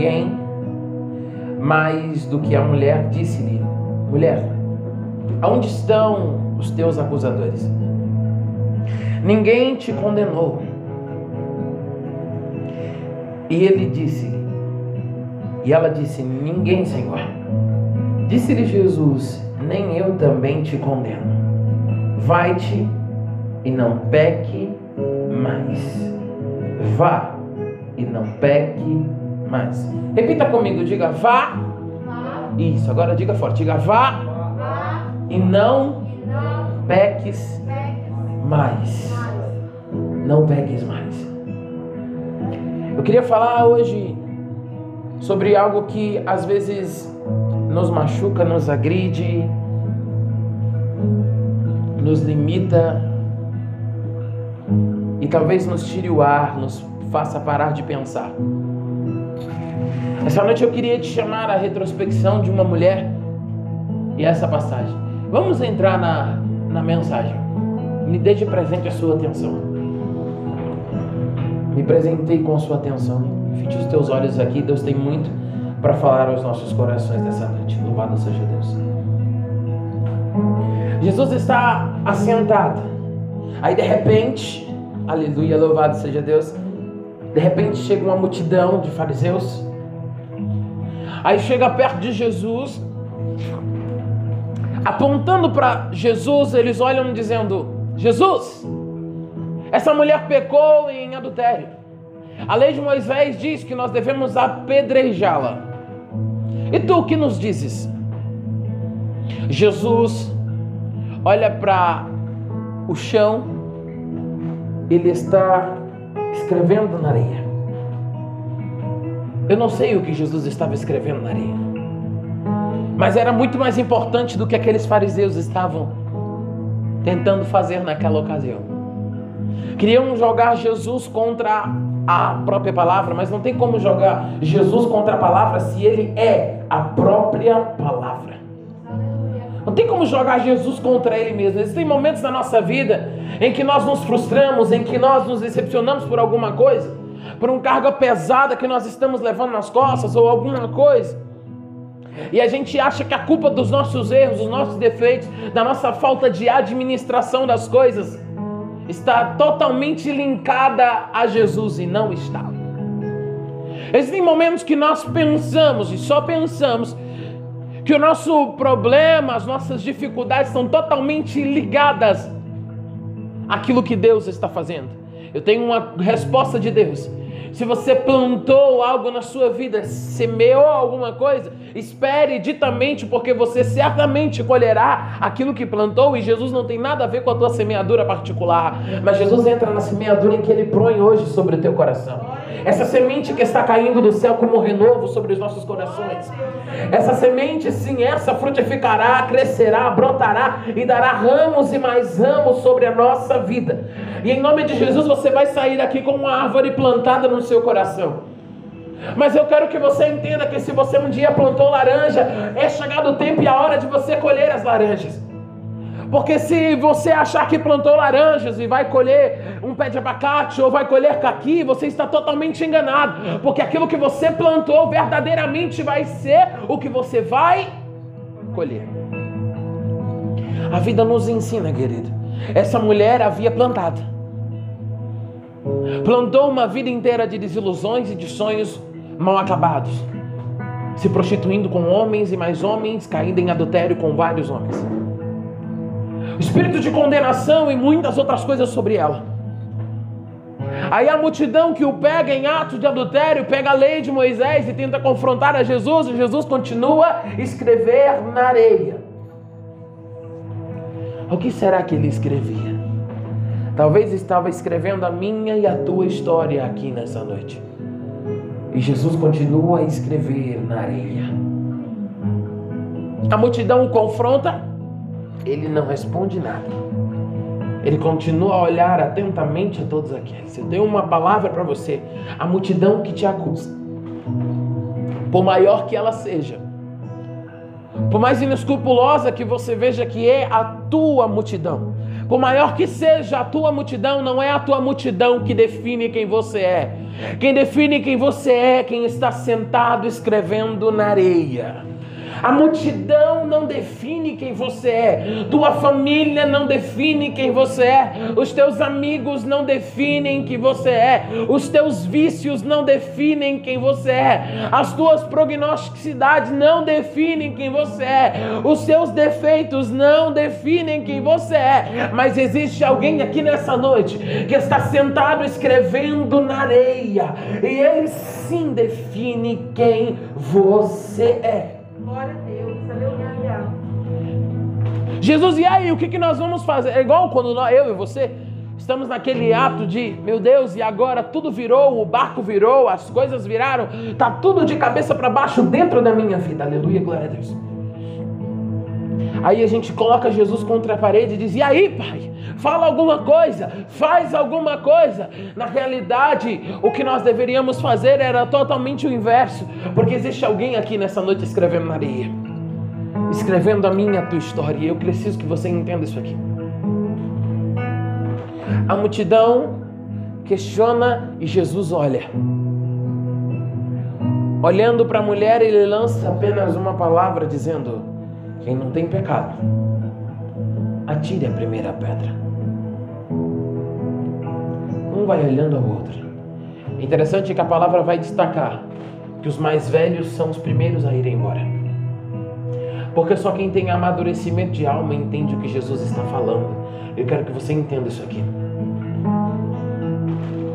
ninguém mais do que a mulher, disse-lhe: Mulher, aonde estão os teus acusadores? Ninguém te condenou. E ele disse, e ela disse: Ninguém, Senhor. Disse-lhe Jesus: Nem eu também te condeno. Vai-te e não peque mais. Vá e não peque mais. Repita comigo, diga vá. Vá. Isso, agora diga forte, diga vá Vá. e não E não peques peques mais. mais. Não peques mais. Eu queria falar hoje sobre algo que às vezes nos machuca, nos agride, nos limita e talvez nos tire o ar, nos faça parar de pensar. Essa noite eu queria te chamar à retrospecção de uma mulher e essa passagem. Vamos entrar na, na mensagem. Me dê de presente a sua atenção. Me presentei com a sua atenção. Fite os teus olhos aqui. Deus tem muito para falar aos nossos corações nessa noite. Louvado seja Deus. Jesus está assentado. Aí de repente, aleluia, louvado seja Deus. De repente chega uma multidão de fariseus. Aí chega perto de Jesus, apontando para Jesus, eles olham dizendo: Jesus, essa mulher pecou em adultério. A lei de Moisés diz que nós devemos apedrejá-la. E tu o que nos dizes? Jesus olha para o chão, ele está escrevendo na areia. Eu não sei o que Jesus estava escrevendo na areia, mas era muito mais importante do que aqueles fariseus estavam tentando fazer naquela ocasião. Queriam jogar Jesus contra a própria palavra, mas não tem como jogar Jesus contra a palavra se ele é a própria palavra. Não tem como jogar Jesus contra ele mesmo. Existem momentos na nossa vida em que nós nos frustramos, em que nós nos decepcionamos por alguma coisa, por uma carga pesada que nós estamos levando nas costas ou alguma coisa. E a gente acha que a culpa dos nossos erros, dos nossos defeitos, da nossa falta de administração das coisas, está totalmente linkada a Jesus e não está. Existem momentos que nós pensamos e só pensamos que o nosso problema, as nossas dificuldades estão totalmente ligadas àquilo que Deus está fazendo. Eu tenho uma resposta de Deus. Se você plantou algo na sua vida, semeou alguma coisa, espere ditamente, porque você certamente colherá aquilo que plantou. E Jesus não tem nada a ver com a tua semeadura particular, mas Jesus entra na semeadura em que Ele põe hoje sobre o teu coração. Essa semente que está caindo do céu como um renovo sobre os nossos corações. Essa semente, sim, essa frutificará, crescerá, brotará e dará ramos e mais ramos sobre a nossa vida. E em nome de Jesus você vai sair daqui com uma árvore plantada no seu coração. Mas eu quero que você entenda que se você um dia plantou laranja, é chegado o tempo e a hora de você colher as laranjas. Porque se você achar que plantou laranjas e vai colher um pé de abacate ou vai colher caqui, você está totalmente enganado. Porque aquilo que você plantou verdadeiramente vai ser o que você vai colher. A vida nos ensina, querido. Essa mulher havia plantado. Plantou uma vida inteira de desilusões e de sonhos mal acabados. Se prostituindo com homens e mais homens, caindo em adultério com vários homens espírito de condenação e muitas outras coisas sobre ela. Aí a multidão que o pega em ato de adultério, pega a lei de Moisés e tenta confrontar a Jesus, e Jesus continua a escrever na areia. O que será que ele escrevia? Talvez estava escrevendo a minha e a tua história aqui nessa noite. E Jesus continua a escrever na areia. A multidão o confronta, ele não responde nada. Ele continua a olhar atentamente a todos aqueles. Eu tenho uma palavra para você. A multidão que te acusa, por maior que ela seja, Por mais inescrupulosa que você veja que é a tua multidão, por maior que seja a tua multidão, não é a tua multidão que define quem você é. Quem define quem você é, quem está sentado escrevendo na areia. A multidão não define quem você é. Tua família não define quem você é. Os teus amigos não definem quem você é. Os teus vícios não definem quem você é. As tuas prognosticidades não definem quem você é. Os seus defeitos não definem quem você é. Mas existe alguém aqui nessa noite que está sentado escrevendo na areia. E ele sim define quem você é. Glória a Deus. Aleluia. Jesus, e aí, o que, que nós vamos fazer? É igual quando nós, eu e você estamos naquele ato de, meu Deus, e agora tudo virou, o barco virou, as coisas viraram, tá tudo de cabeça para baixo dentro da minha vida. Aleluia, glória a Deus. Aí a gente coloca Jesus contra a parede e diz: E aí, pai? Fala alguma coisa, faz alguma coisa. Na realidade, o que nós deveríamos fazer era totalmente o inverso, porque existe alguém aqui nessa noite escrevendo na areia, escrevendo a minha, tua história. E eu preciso que você entenda isso aqui. A multidão questiona e Jesus olha. Olhando para a mulher, ele lança apenas uma palavra dizendo: Quem não tem pecado, atire a primeira pedra. Um vai olhando ao outro. Interessante que a palavra vai destacar que os mais velhos são os primeiros a irem embora. Porque só quem tem amadurecimento de alma entende o que Jesus está falando. Eu quero que você entenda isso aqui.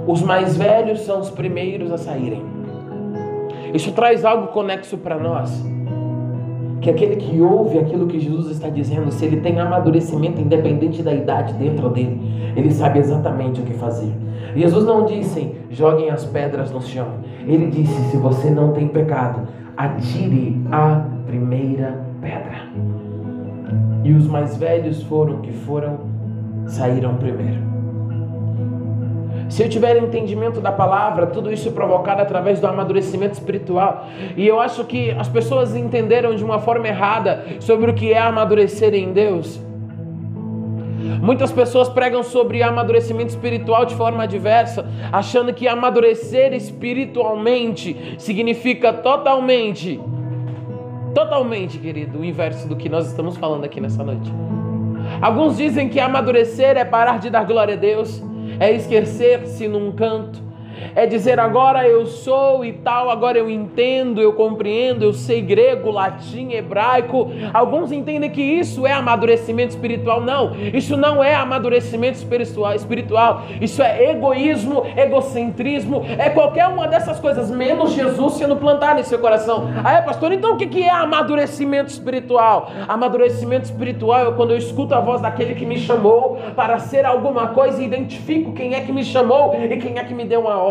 Os mais velhos são os primeiros a saírem. Isso traz algo conexo para nós. Que aquele que ouve aquilo que Jesus está dizendo, se ele tem amadurecimento independente da idade dentro dele, ele sabe exatamente o que fazer. Jesus não disse, joguem as pedras no chão. Ele disse, se você não tem pecado, atire a primeira pedra. E os mais velhos foram que foram, saíram primeiro. Se eu tiver entendimento da palavra, tudo isso é provocado através do amadurecimento espiritual. E eu acho que as pessoas entenderam de uma forma errada sobre o que é amadurecer em Deus. Muitas pessoas pregam sobre amadurecimento espiritual de forma diversa, achando que amadurecer espiritualmente significa totalmente, totalmente, querido, o inverso do que nós estamos falando aqui nessa noite. Alguns dizem que amadurecer é parar de dar glória a Deus é esquecer-se num canto, é dizer agora eu sou e tal, agora eu entendo, eu compreendo, eu sei grego, latim, hebraico. Alguns entendem que isso é amadurecimento espiritual. Não, isso não é amadurecimento espiritual. Isso é egoísmo, egocentrismo, é qualquer uma dessas coisas, menos Jesus sendo plantado em seu coração. Aí, pastor, então o que é amadurecimento espiritual? Amadurecimento espiritual é quando eu escuto a voz daquele que me chamou para ser alguma coisa e identifico quem é que me chamou e quem é que me deu uma ordem.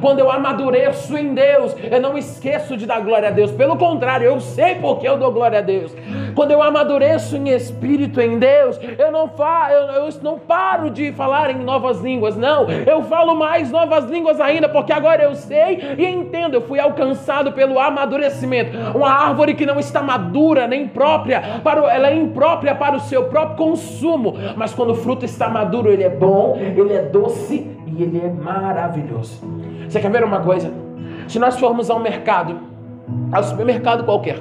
Quando eu amadureço em Deus, eu não esqueço de dar glória a Deus. Pelo contrário, eu sei porque eu dou glória a Deus. Quando eu amadureço em espírito em Deus, eu não, fa eu, eu não paro de falar em novas línguas. Não, eu falo mais novas línguas ainda, porque agora eu sei e entendo. Eu fui alcançado pelo amadurecimento. Uma árvore que não está madura nem própria, para o, ela é imprópria para o seu próprio consumo. Mas quando o fruto está maduro, ele é bom, ele é doce e ele é maravilhoso. Você quer ver uma coisa? Se nós formos ao mercado, ao supermercado qualquer,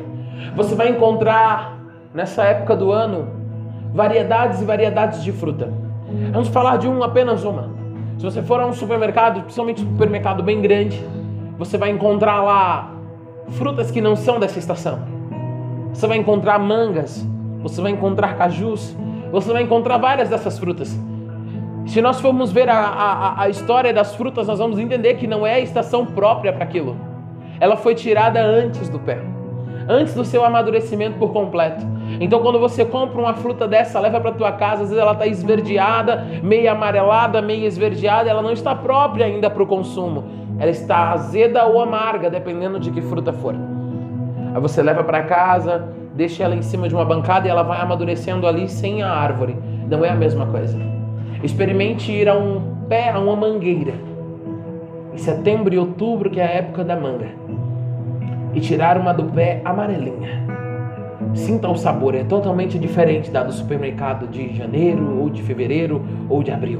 você vai encontrar nessa época do ano variedades e variedades de fruta. Vamos falar de um, apenas uma. Se você for a um supermercado, principalmente um supermercado bem grande, você vai encontrar lá frutas que não são dessa estação. Você vai encontrar mangas, você vai encontrar cajus, você vai encontrar várias dessas frutas. Se nós formos ver a, a, a história das frutas, nós vamos entender que não é a estação própria para aquilo. Ela foi tirada antes do pé, antes do seu amadurecimento por completo. Então, quando você compra uma fruta dessa, leva para tua casa, às vezes ela está esverdeada, meio amarelada, meio esverdeada, ela não está própria ainda para o consumo. Ela está azeda ou amarga, dependendo de que fruta for. Aí você leva para casa, deixa ela em cima de uma bancada e ela vai amadurecendo ali sem a árvore. Não é a mesma coisa. Experimente ir a um pé, a uma mangueira, em setembro e outubro, que é a época da manga, e tirar uma do pé amarelinha. Sinta o sabor, é totalmente diferente da do supermercado de janeiro, ou de fevereiro, ou de abril.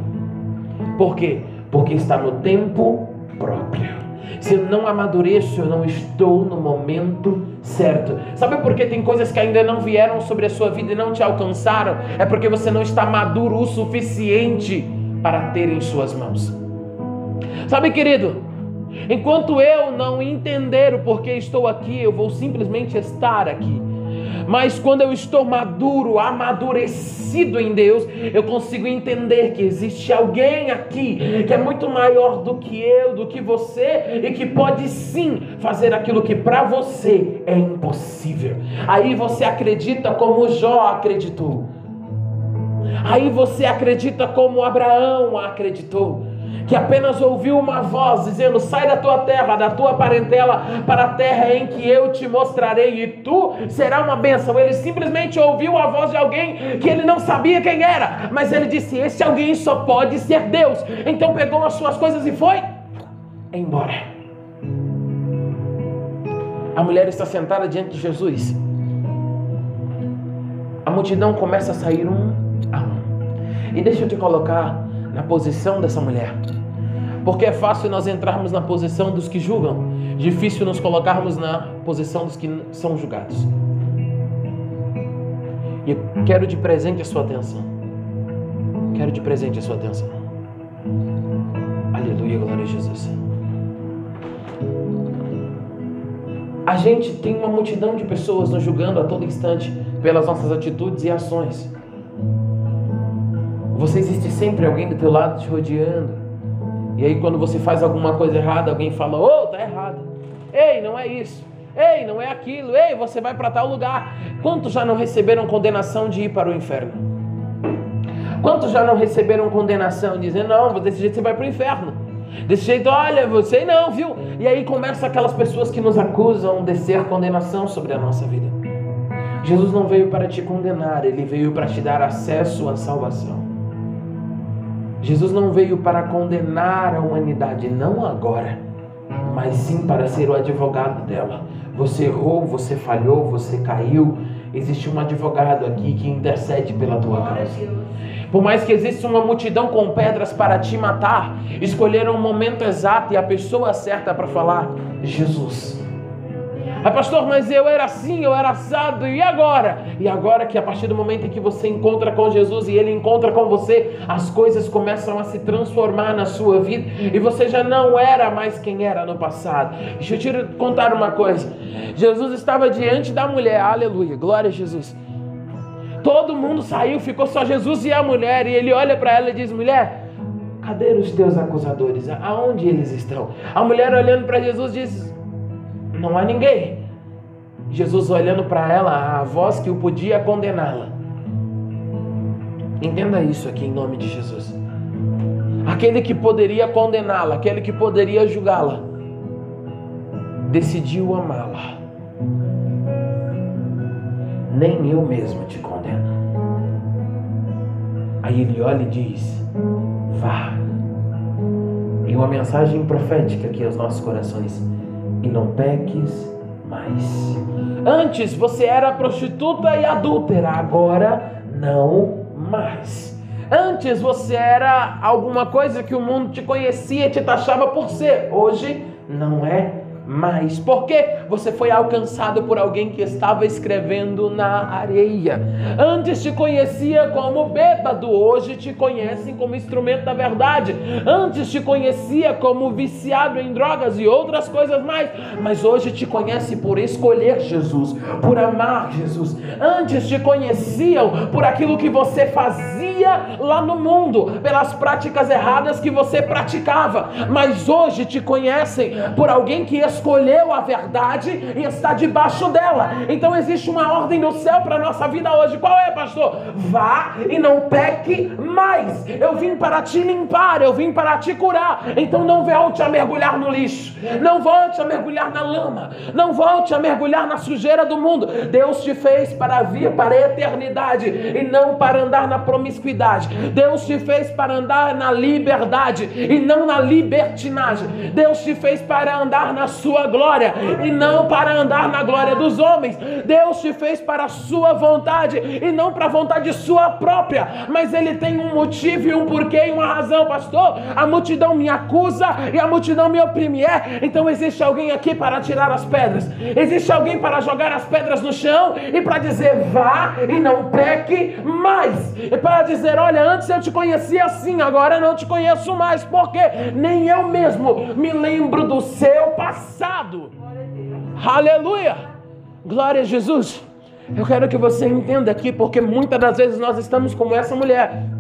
Por quê? Porque está no tempo próprio. Se eu não amadureço, eu não estou no momento certo. Sabe por que tem coisas que ainda não vieram sobre a sua vida e não te alcançaram? É porque você não está maduro o suficiente para ter em suas mãos. Sabe, querido, enquanto eu não entender o porquê estou aqui, eu vou simplesmente estar aqui. Mas quando eu estou maduro, amadurecido em Deus, eu consigo entender que existe alguém aqui que é muito maior do que eu, do que você e que pode sim fazer aquilo que para você é impossível. Aí você acredita como Jó acreditou. Aí você acredita como Abraão acreditou que apenas ouviu uma voz dizendo: Sai da tua terra, da tua parentela, para a terra em que eu te mostrarei, e tu será uma bênção. Ele simplesmente ouviu a voz de alguém que ele não sabia quem era, mas ele disse: Esse alguém só pode ser Deus. Então pegou as suas coisas e foi embora. A mulher está sentada diante de Jesus. A multidão começa a sair um a um. E deixa eu te colocar na posição dessa mulher. Porque é fácil nós entrarmos na posição dos que julgam, difícil nos colocarmos na posição dos que são julgados. E eu quero de presente a sua atenção. Quero de presente a sua atenção. Aleluia, glória a Jesus. A gente tem uma multidão de pessoas nos julgando a todo instante pelas nossas atitudes e ações. Você existe sempre alguém do teu lado te rodeando. E aí quando você faz alguma coisa errada, alguém fala: "Ô, oh, tá errado". Ei, não é isso. Ei, não é aquilo. Ei, você vai para tal lugar. Quantos já não receberam condenação de ir para o inferno? Quantos já não receberam condenação dizendo: "Não, desse jeito você vai para o inferno"? Desse jeito, olha, você não, viu? E aí começa aquelas pessoas que nos acusam de ser condenação sobre a nossa vida. Jesus não veio para te condenar, ele veio para te dar acesso à salvação. Jesus não veio para condenar a humanidade, não agora, mas sim para ser o advogado dela. Você errou, você falhou, você caiu. Existe um advogado aqui que intercede pela tua causa. Por mais que exista uma multidão com pedras para te matar, escolheram o momento exato e a pessoa certa para falar: Jesus. Ah, pastor, mas eu era assim, eu era assado, e agora? E agora que a partir do momento em que você encontra com Jesus e ele encontra com você, as coisas começam a se transformar na sua vida e você já não era mais quem era no passado. Deixa eu te contar uma coisa: Jesus estava diante da mulher, aleluia, glória a Jesus. Todo mundo saiu, ficou só Jesus e a mulher, e ele olha para ela e diz: mulher, cadê os teus acusadores? Aonde eles estão? A mulher olhando para Jesus diz: não há ninguém. Jesus olhando para ela, a voz que o podia condená-la. Entenda isso aqui em nome de Jesus. Aquele que poderia condená-la, aquele que poderia julgá-la, decidiu amá-la. Nem eu mesmo te condeno. Aí ele olha e diz: Vá. E uma mensagem profética aqui aos nossos corações e não peques mais. Antes você era prostituta e adúltera, agora não mais. Antes você era alguma coisa que o mundo te conhecia e te taxava por ser, hoje não é mais. Porque você foi alcançado por alguém que estava escrevendo na areia. Antes te conhecia como bêbado, hoje te conhecem como instrumento da verdade. Antes te conhecia como viciado em drogas e outras coisas mais, mas hoje te conhece por escolher Jesus, por amar Jesus. Antes te conheciam por aquilo que você fazia lá no mundo, pelas práticas erradas que você praticava, mas hoje te conhecem por alguém que escolheu a verdade e está debaixo dela. Então existe uma ordem do céu para a nossa vida hoje. Qual é, pastor? Vá e não peque mais. Eu vim para te limpar, eu vim para te curar. Então não volte a mergulhar no lixo, não volte a mergulhar na lama, não volte a mergulhar na sujeira do mundo. Deus te fez para vir para a eternidade e não para andar na promiscuidade. Deus te fez para andar na liberdade e não na libertinagem. Deus te fez para andar na sua glória e não para andar na glória dos homens. Deus te fez para a sua vontade e não para a vontade sua própria. Mas Ele tem um motivo e um porquê e uma razão, pastor. A multidão me acusa e a multidão me oprime. É, então existe alguém aqui para tirar as pedras. Existe alguém para jogar as pedras no chão e para dizer vá e não peque mais. E para dizer, olha, antes eu te conhecia assim, agora não te conheço mais, porque nem eu mesmo me lembro do seu passado. Aleluia! Glória a Jesus. Eu quero que você entenda aqui, porque muitas das vezes nós estamos como essa mulher.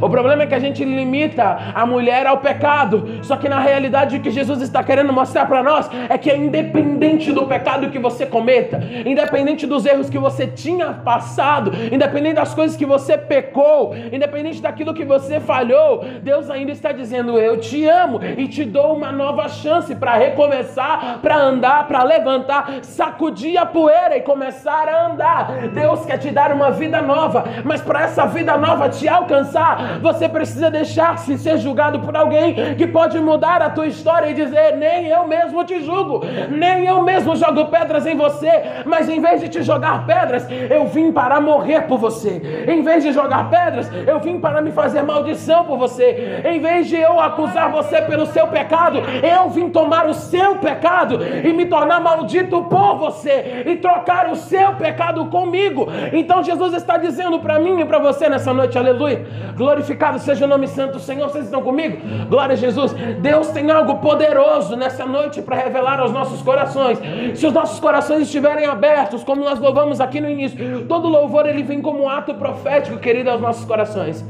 O problema é que a gente limita a mulher ao pecado. Só que na realidade o que Jesus está querendo mostrar para nós é que é independente do pecado que você cometa, independente dos erros que você tinha passado, independente das coisas que você pecou, independente daquilo que você falhou, Deus ainda está dizendo: Eu te amo e te dou uma nova chance para recomeçar, para andar, para levantar, sacudir a poeira e começar a andar. Deus quer te dar uma vida nova, mas para essa vida nova te alcançar, você precisa deixar-se ser julgado por alguém que pode mudar a tua história e dizer: Nem eu mesmo te julgo, nem eu mesmo jogo pedras em você, mas em vez de te jogar pedras, eu vim para morrer por você. Em vez de jogar pedras, eu vim para me fazer maldição por você. Em vez de eu acusar você pelo seu pecado, eu vim tomar o seu pecado e me tornar maldito por você e trocar o seu pecado comigo. Então Jesus está dizendo para mim e para você nessa noite, aleluia. Glorificado seja o nome santo do Senhor. Vocês estão comigo? Glória a Jesus. Deus tem algo poderoso nessa noite para revelar aos nossos corações. Se os nossos corações estiverem abertos, como nós louvamos aqui no início, todo louvor ele vem como um ato profético, querido, aos nossos corações.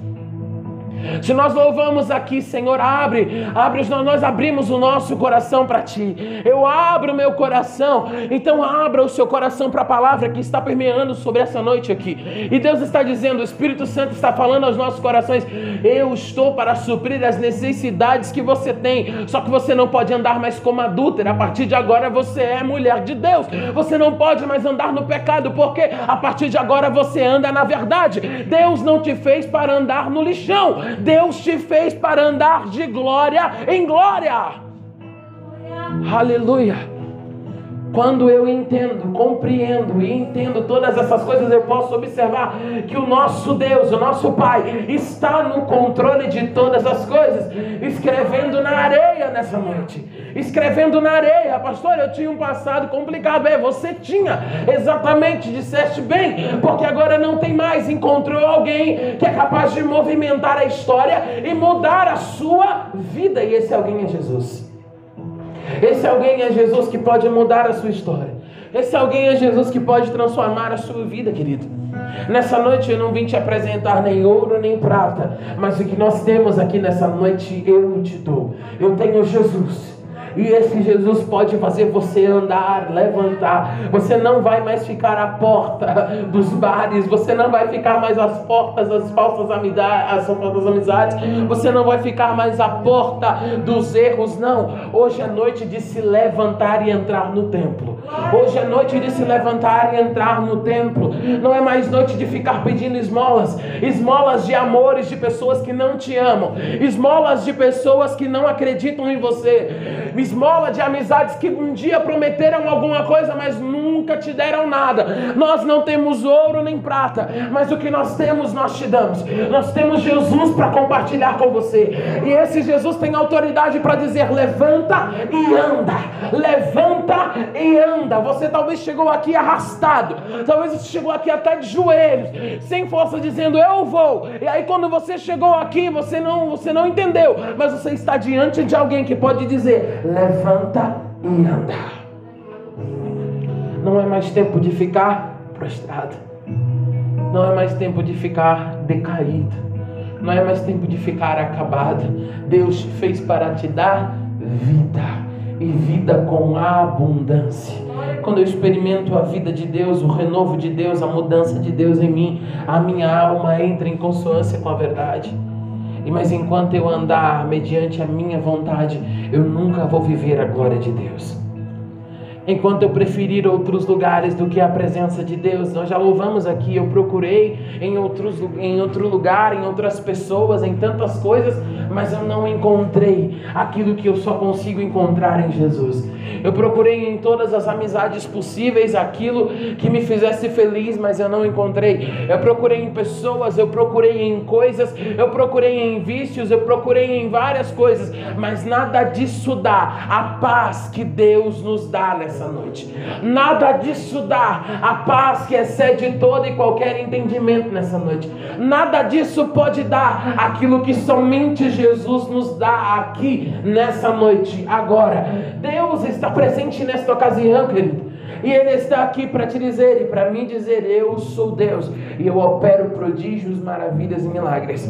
Se nós louvamos aqui, Senhor, abre, abre, nós abrimos o nosso coração para Ti. Eu abro o meu coração, então abra o seu coração para a palavra que está permeando sobre essa noite aqui. E Deus está dizendo, o Espírito Santo está falando aos nossos corações: Eu estou para suprir as necessidades que você tem. Só que você não pode andar mais como adúltera. A partir de agora você é mulher de Deus. Você não pode mais andar no pecado, porque a partir de agora você anda na verdade. Deus não te fez para andar no lixão. Deus te fez para andar de glória em glória. Aleluia. Quando eu entendo, compreendo e entendo todas essas coisas, eu posso observar que o nosso Deus, o nosso Pai, está no controle de todas as coisas, escrevendo na areia nessa noite. Escrevendo na areia, pastor, eu tinha um passado complicado. É, você tinha, exatamente, disseste bem, porque agora não tem mais. Encontrou alguém que é capaz de movimentar a história e mudar a sua vida, e esse alguém é Jesus. Esse alguém é Jesus que pode mudar a sua história. Esse alguém é Jesus que pode transformar a sua vida, querido. Nessa noite eu não vim te apresentar nem ouro nem prata, mas o que nós temos aqui nessa noite eu te dou. Eu tenho Jesus. E esse Jesus pode fazer você andar, levantar. Você não vai mais ficar à porta dos bares, você não vai ficar mais às portas das falsas amizades, falsas amizades. Você não vai ficar mais à porta dos erros, não. Hoje é noite de se levantar e entrar no templo. Hoje é noite de se levantar e entrar no templo. Não é mais noite de ficar pedindo esmolas, esmolas de amores de pessoas que não te amam, esmolas de pessoas que não acreditam em você esmola de amizades que um dia prometeram alguma coisa, mas nunca te deram nada. Nós não temos ouro nem prata, mas o que nós temos, nós te damos. Nós temos Jesus para compartilhar com você. E esse Jesus tem autoridade para dizer: levanta e anda, levanta e anda. Você talvez chegou aqui arrastado, talvez você chegou aqui até de joelhos, sem força, dizendo: eu vou. E aí, quando você chegou aqui, você não, você não entendeu, mas você está diante de alguém que pode dizer: levanta e anda. Não é mais tempo de ficar prostrado. Não é mais tempo de ficar decaído. Não é mais tempo de ficar acabado. Deus fez para te dar vida e vida com abundância. Quando eu experimento a vida de Deus, o renovo de Deus, a mudança de Deus em mim, a minha alma entra em consonância com a verdade. E mas enquanto eu andar mediante a minha vontade, eu nunca vou viver a glória de Deus. Enquanto eu preferir outros lugares do que a presença de Deus, nós já louvamos aqui, eu procurei em, outros, em outro lugar, em outras pessoas, em tantas coisas, mas eu não encontrei aquilo que eu só consigo encontrar em Jesus. Eu procurei em todas as amizades possíveis aquilo que me fizesse feliz, mas eu não encontrei. Eu procurei em pessoas, eu procurei em coisas, eu procurei em vícios, eu procurei em várias coisas, mas nada disso dá a paz que Deus nos dá nessa noite. Nada disso dá a paz que excede todo e qualquer entendimento nessa noite. Nada disso pode dar aquilo que somente Jesus nos dá aqui nessa noite, agora. Deus está presente nesta ocasião, querido. E Ele está aqui para te dizer e para mim dizer: Eu sou Deus e eu opero prodígios, maravilhas e milagres.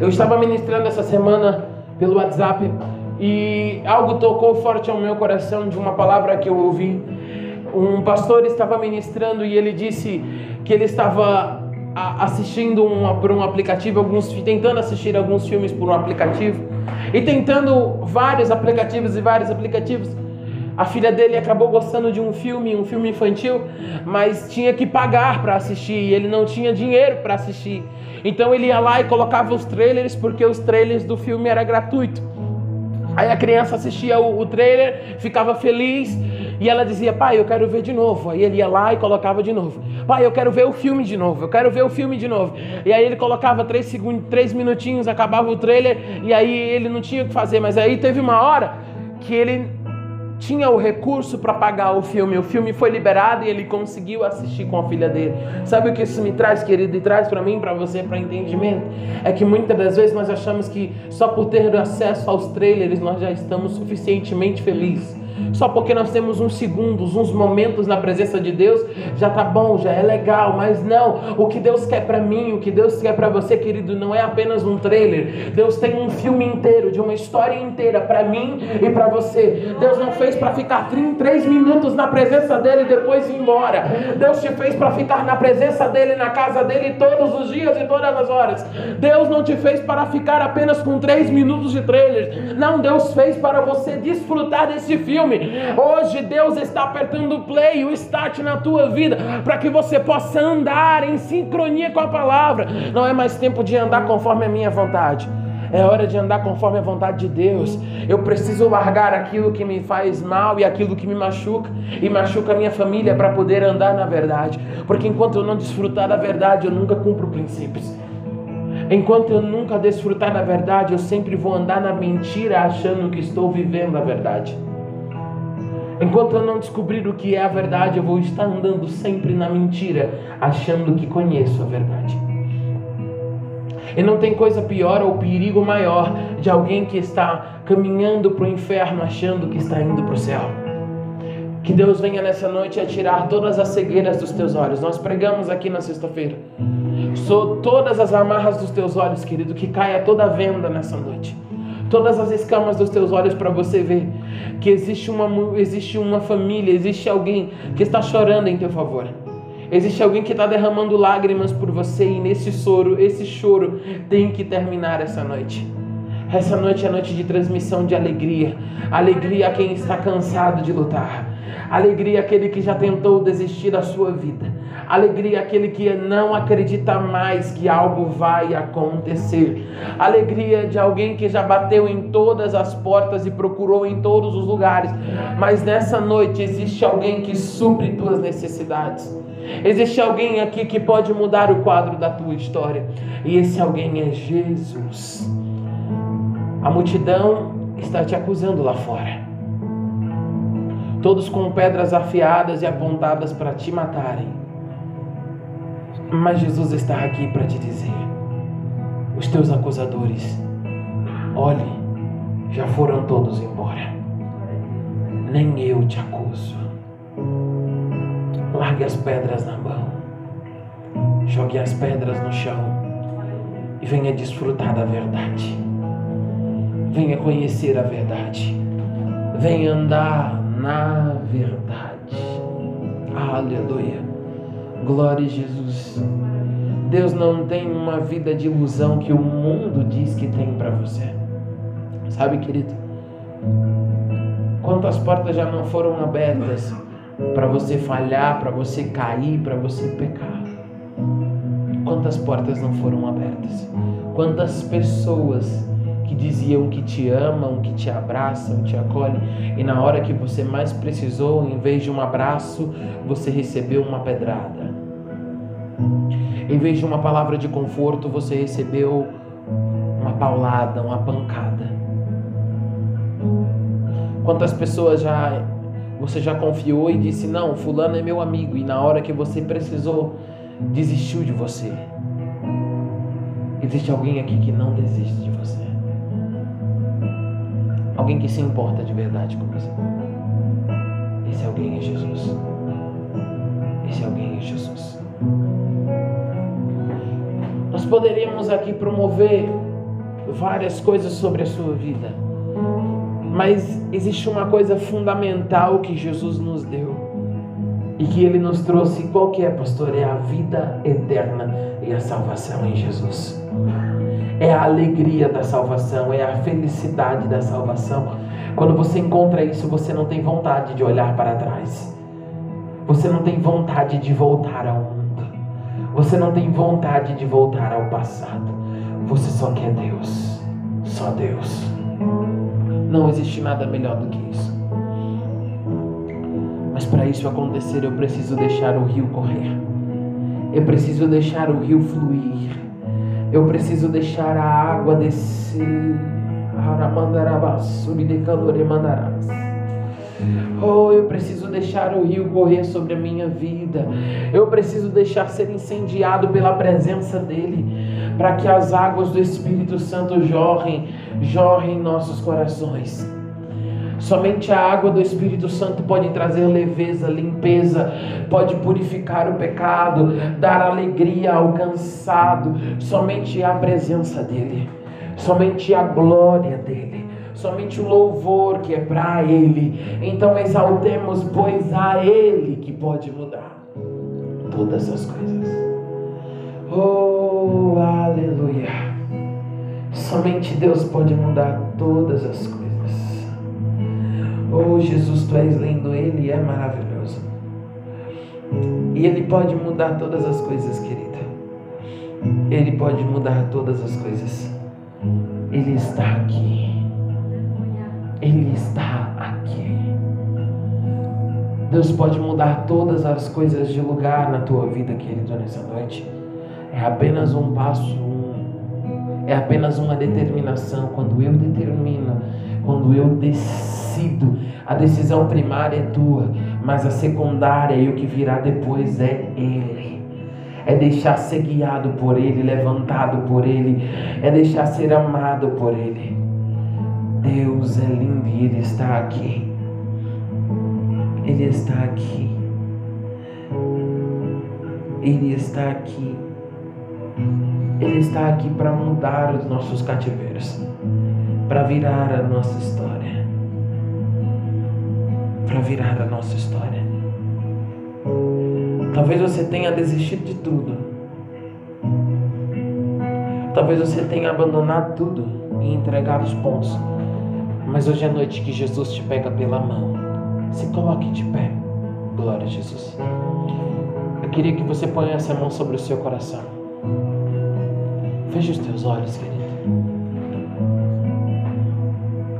Eu estava ministrando essa semana pelo WhatsApp e algo tocou forte ao meu coração de uma palavra que eu ouvi. Um pastor estava ministrando e ele disse que ele estava assistindo um, por um aplicativo, alguns, tentando assistir alguns filmes por um aplicativo e tentando vários aplicativos e vários aplicativos. A filha dele acabou gostando de um filme, um filme infantil, mas tinha que pagar para assistir e ele não tinha dinheiro para assistir. Então ele ia lá e colocava os trailers porque os trailers do filme era gratuito. Aí a criança assistia o, o trailer, ficava feliz e ela dizia: Pai, eu quero ver de novo. Aí ele ia lá e colocava de novo: Pai, eu quero ver o filme de novo. Eu quero ver o filme de novo. E aí ele colocava três, segundos, três minutinhos, acabava o trailer e aí ele não tinha o que fazer. Mas aí teve uma hora que ele tinha o recurso para pagar o filme. O filme foi liberado e ele conseguiu assistir com a filha dele. Sabe o que isso me traz, querido? E traz para mim, para você, para entendimento? É que muitas das vezes nós achamos que só por ter acesso aos trailers nós já estamos suficientemente felizes. Só porque nós temos uns segundos, uns momentos na presença de Deus, já tá bom, já é legal, mas não. O que Deus quer para mim, o que Deus quer para você, querido, não é apenas um trailer. Deus tem um filme inteiro, de uma história inteira para mim e para você. Deus não fez para ficar 33 minutos na presença dele e depois ir embora. Deus te fez para ficar na presença dele, na casa dele todos os dias e todas as horas. Deus não te fez para ficar apenas com 3 minutos de trailer. Não, Deus fez para você desfrutar desse filme Hoje Deus está apertando o play, o start na tua vida, para que você possa andar em sincronia com a palavra. Não é mais tempo de andar conforme a minha vontade. É hora de andar conforme a vontade de Deus. Eu preciso largar aquilo que me faz mal e aquilo que me machuca e machuca a minha família para poder andar na verdade. Porque enquanto eu não desfrutar da verdade, eu nunca cumpro princípios. Enquanto eu nunca desfrutar da verdade, eu sempre vou andar na mentira achando que estou vivendo a verdade. Enquanto eu não descobrir o que é a verdade, eu vou estar andando sempre na mentira, achando que conheço a verdade. E não tem coisa pior ou perigo maior de alguém que está caminhando para o inferno achando que está indo para o céu. Que Deus venha nessa noite a tirar todas as cegueiras dos teus olhos. Nós pregamos aqui na sexta-feira. Sou todas as amarras dos teus olhos, querido, que caia toda a venda nessa noite todas as escamas dos teus olhos para você ver que existe uma, existe uma família, existe alguém que está chorando em teu favor. Existe alguém que está derramando lágrimas por você e nesse choro, esse choro tem que terminar essa noite. Essa noite é noite de transmissão de alegria. Alegria a quem está cansado de lutar. Alegria àquele que já tentou desistir da sua vida. Alegria àquele que não acredita mais que algo vai acontecer. Alegria de alguém que já bateu em todas as portas e procurou em todos os lugares. Mas nessa noite existe alguém que supre tuas necessidades. Existe alguém aqui que pode mudar o quadro da tua história. E esse alguém é Jesus. A multidão está te acusando lá fora todos com pedras afiadas e apontadas para te matarem. Mas Jesus está aqui para te dizer: os teus acusadores, olhe, já foram todos embora. Nem eu te acuso. Largue as pedras na mão, jogue as pedras no chão e venha desfrutar da verdade. Venha conhecer a verdade. Venha andar na verdade. Aleluia. Glória a Jesus. Deus não tem uma vida de ilusão que o mundo diz que tem para você. Sabe, querido? Quantas portas já não foram abertas para você falhar, para você cair, para você pecar? Quantas portas não foram abertas? Quantas pessoas que dizia um que te ama, um que te abraça, um te acolhe, e na hora que você mais precisou, em vez de um abraço, você recebeu uma pedrada. Em vez de uma palavra de conforto, você recebeu uma paulada, uma pancada. Quantas pessoas já você já confiou e disse: "Não, fulano é meu amigo", e na hora que você precisou, desistiu de você. Existe alguém aqui que não desiste de você. Alguém que se importa de verdade com você. Esse alguém é Jesus. Esse alguém é Jesus. Poderíamos aqui promover várias coisas sobre a sua vida, mas existe uma coisa fundamental que Jesus nos deu e que ele nos trouxe. Qual que é, pastor? É a vida eterna e a salvação em Jesus é a alegria da salvação, é a felicidade da salvação. Quando você encontra isso, você não tem vontade de olhar para trás. Você não tem vontade de voltar ao mundo. Você não tem vontade de voltar ao passado. Você só quer Deus. Só Deus. Não existe nada melhor do que isso. Mas para isso acontecer, eu preciso deixar o rio correr. Eu preciso deixar o rio fluir. Eu preciso deixar a água descer. Oh, eu preciso deixar o rio correr sobre a minha vida. Eu preciso deixar ser incendiado pela presença dele, para que as águas do Espírito Santo jorrem, jorrem em nossos corações. Somente a água do Espírito Santo pode trazer leveza, limpeza, pode purificar o pecado, dar alegria ao cansado. Somente a presença dEle, somente a glória dEle, somente o louvor que é para Ele. Então exaltemos, pois a Ele que pode mudar todas as coisas. Oh, aleluia! Somente Deus pode mudar todas as coisas. Oh Jesus, tu és lindo, Ele é maravilhoso. E Ele pode mudar todas as coisas, querida. Ele pode mudar todas as coisas. Ele está aqui. Ele está aqui. Deus pode mudar todas as coisas de lugar na tua vida, querido, nessa noite. É apenas um passo, é apenas uma determinação. Quando eu determino, quando eu decido. A decisão primária é tua, mas a secundária e o que virá depois é Ele. É deixar ser guiado por Ele, levantado por Ele, é deixar ser amado por Ele. Deus é lindo e Ele está aqui. Ele está aqui. Ele está aqui. Ele está aqui para mudar os nossos cativeiros, para virar a nossa história para virar a nossa história. Talvez você tenha desistido de tudo. Talvez você tenha abandonado tudo e entregado os pontos. Mas hoje é noite que Jesus te pega pela mão. Se coloque de pé. Glória a Jesus. Eu queria que você ponhasse a mão sobre o seu coração. Feche os teus olhos, querido.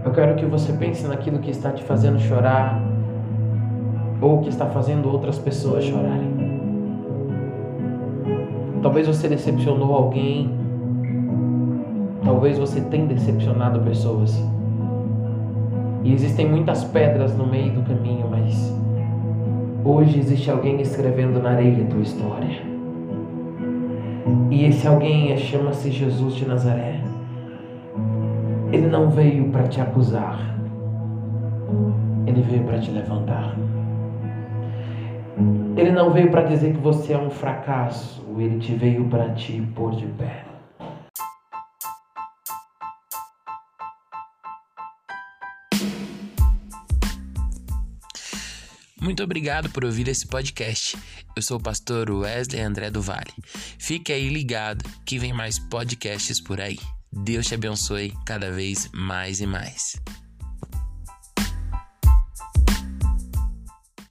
Eu quero que você pense naquilo que está te fazendo chorar, ou que está fazendo outras pessoas chorarem. Talvez você decepcionou alguém, talvez você tenha decepcionado pessoas. E existem muitas pedras no meio do caminho, mas hoje existe alguém escrevendo na areia a tua história. E esse alguém chama-se Jesus de Nazaré. Ele não veio para te acusar, ele veio para te levantar. Ele não veio para dizer que você é um fracasso, ele te veio para te pôr de pé. Muito obrigado por ouvir esse podcast. Eu sou o pastor Wesley André do Vale. Fique aí ligado que vem mais podcasts por aí. Deus te abençoe cada vez mais e mais.